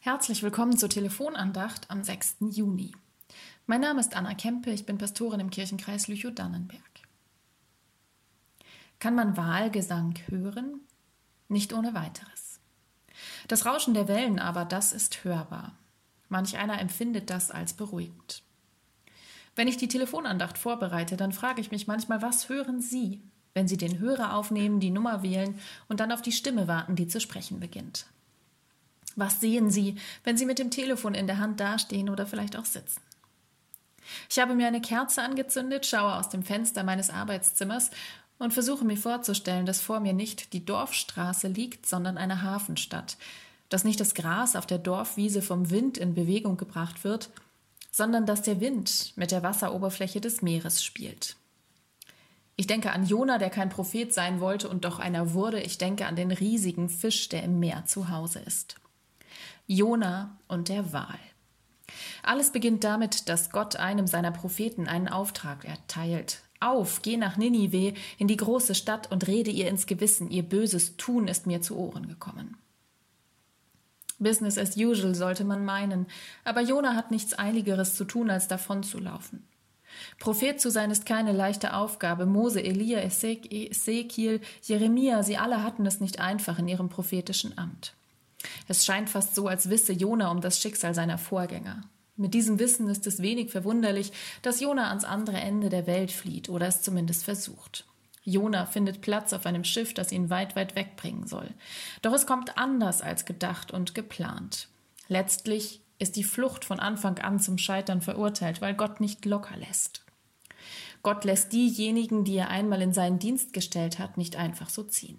Herzlich willkommen zur Telefonandacht am 6. Juni. Mein Name ist Anna Kempe, ich bin Pastorin im Kirchenkreis Lüchow-Dannenberg. Kann man Wahlgesang hören? Nicht ohne weiteres. Das Rauschen der Wellen aber, das ist hörbar. Manch einer empfindet das als beruhigend. Wenn ich die Telefonandacht vorbereite, dann frage ich mich manchmal, was hören Sie, wenn Sie den Hörer aufnehmen, die Nummer wählen und dann auf die Stimme warten, die zu sprechen beginnt? Was sehen Sie, wenn Sie mit dem Telefon in der Hand dastehen oder vielleicht auch sitzen? Ich habe mir eine Kerze angezündet, schaue aus dem Fenster meines Arbeitszimmers und versuche mir vorzustellen, dass vor mir nicht die Dorfstraße liegt, sondern eine Hafenstadt, dass nicht das Gras auf der Dorfwiese vom Wind in Bewegung gebracht wird, sondern dass der Wind mit der Wasseroberfläche des Meeres spielt. Ich denke an Jona, der kein Prophet sein wollte und doch einer wurde. Ich denke an den riesigen Fisch, der im Meer zu Hause ist. Jona und der Wal. Alles beginnt damit, dass Gott einem seiner Propheten einen Auftrag erteilt. Auf, geh nach Ninive, in die große Stadt und rede ihr ins Gewissen, ihr böses Tun ist mir zu Ohren gekommen. Business as usual sollte man meinen, aber Jona hat nichts Eiligeres zu tun, als davonzulaufen. Prophet zu sein ist keine leichte Aufgabe. Mose, Elia, Ezekiel, Jeremia, sie alle hatten es nicht einfach in ihrem prophetischen Amt. Es scheint fast so, als wisse Jona um das Schicksal seiner Vorgänger. Mit diesem Wissen ist es wenig verwunderlich, dass Jona ans andere Ende der Welt flieht oder es zumindest versucht. Jona findet Platz auf einem Schiff, das ihn weit, weit wegbringen soll. Doch es kommt anders als gedacht und geplant. Letztlich ist die Flucht von Anfang an zum Scheitern verurteilt, weil Gott nicht locker lässt. Gott lässt diejenigen, die er einmal in seinen Dienst gestellt hat, nicht einfach so ziehen.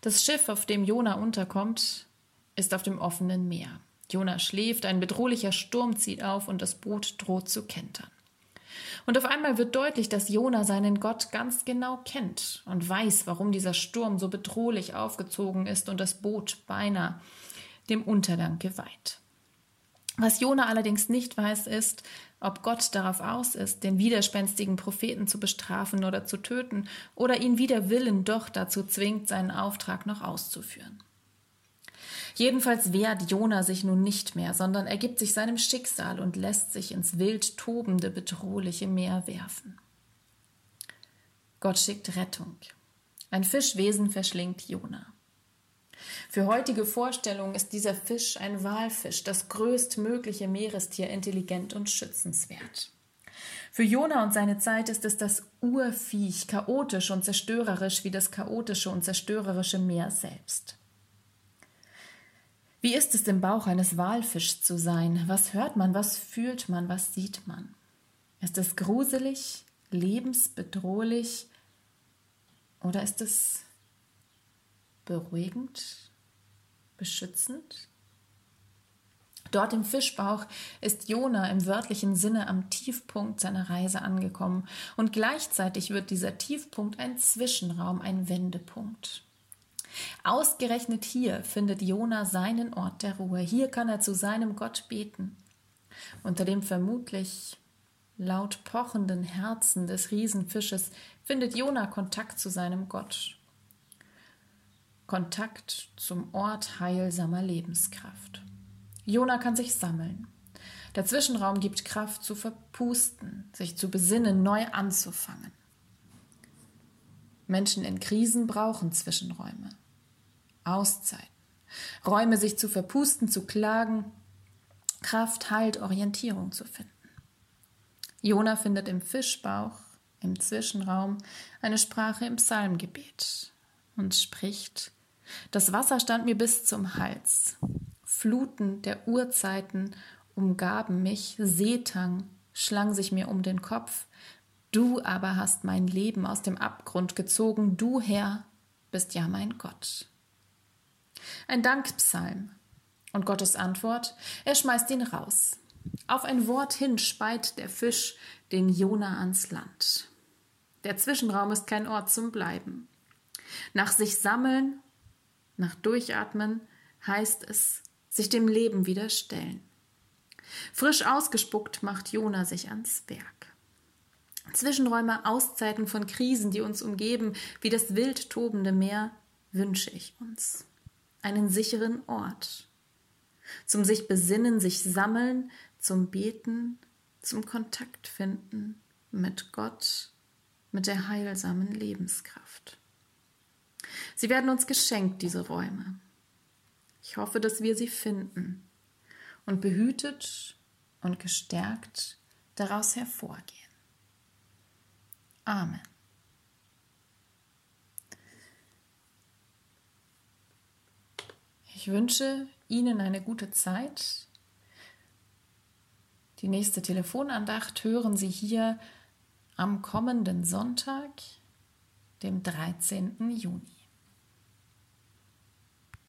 Das Schiff, auf dem Jona unterkommt, ist auf dem offenen Meer. Jona schläft, ein bedrohlicher Sturm zieht auf und das Boot droht zu kentern. Und auf einmal wird deutlich, dass Jona seinen Gott ganz genau kennt und weiß, warum dieser Sturm so bedrohlich aufgezogen ist und das Boot beinahe dem Untergang geweiht. Was Jona allerdings nicht weiß, ist, ob Gott darauf aus ist, den widerspenstigen Propheten zu bestrafen oder zu töten, oder ihn wider Willen doch dazu zwingt, seinen Auftrag noch auszuführen. Jedenfalls wehrt Jona sich nun nicht mehr, sondern ergibt sich seinem Schicksal und lässt sich ins wild tobende, bedrohliche Meer werfen. Gott schickt Rettung. Ein Fischwesen verschlingt Jona. Für heutige Vorstellungen ist dieser Fisch ein Walfisch, das größtmögliche Meerestier, intelligent und schützenswert. Für Jona und seine Zeit ist es das Urviech, chaotisch und zerstörerisch wie das chaotische und zerstörerische Meer selbst. Wie ist es im Bauch eines Walfischs zu sein? Was hört man, was fühlt man, was sieht man? Ist es gruselig, lebensbedrohlich oder ist es beruhigend, beschützend. Dort im Fischbauch ist Jona im wörtlichen Sinne am Tiefpunkt seiner Reise angekommen und gleichzeitig wird dieser Tiefpunkt ein Zwischenraum, ein Wendepunkt. Ausgerechnet hier findet Jona seinen Ort der Ruhe. Hier kann er zu seinem Gott beten. Unter dem vermutlich laut pochenden Herzen des Riesenfisches findet Jona Kontakt zu seinem Gott Kontakt zum Ort heilsamer Lebenskraft. Jona kann sich sammeln. Der Zwischenraum gibt Kraft zu verpusten, sich zu besinnen, neu anzufangen. Menschen in Krisen brauchen Zwischenräume, Auszeiten, Räume, sich zu verpusten, zu klagen, Kraft, Halt, Orientierung zu finden. Jona findet im Fischbauch, im Zwischenraum, eine Sprache im Psalmgebet und spricht das Wasser stand mir bis zum Hals. Fluten der Urzeiten umgaben mich, Seetang schlang sich mir um den Kopf. Du aber hast mein Leben aus dem Abgrund gezogen, du Herr bist ja mein Gott. Ein Dankpsalm. Und Gottes Antwort, er schmeißt ihn raus. Auf ein Wort hin speit der Fisch den Jona ans Land. Der Zwischenraum ist kein Ort zum Bleiben. Nach sich sammeln nach Durchatmen heißt es, sich dem Leben wieder stellen. Frisch ausgespuckt macht Jona sich ans Werk. Zwischenräume, Auszeiten von Krisen, die uns umgeben, wie das wild tobende Meer, wünsche ich uns. Einen sicheren Ort. zum sich besinnen, sich sammeln, zum Beten, zum Kontakt finden mit Gott, mit der heilsamen Lebenskraft. Sie werden uns geschenkt, diese Räume. Ich hoffe, dass wir sie finden und behütet und gestärkt daraus hervorgehen. Amen. Ich wünsche Ihnen eine gute Zeit. Die nächste Telefonandacht hören Sie hier am kommenden Sonntag, dem 13. Juni.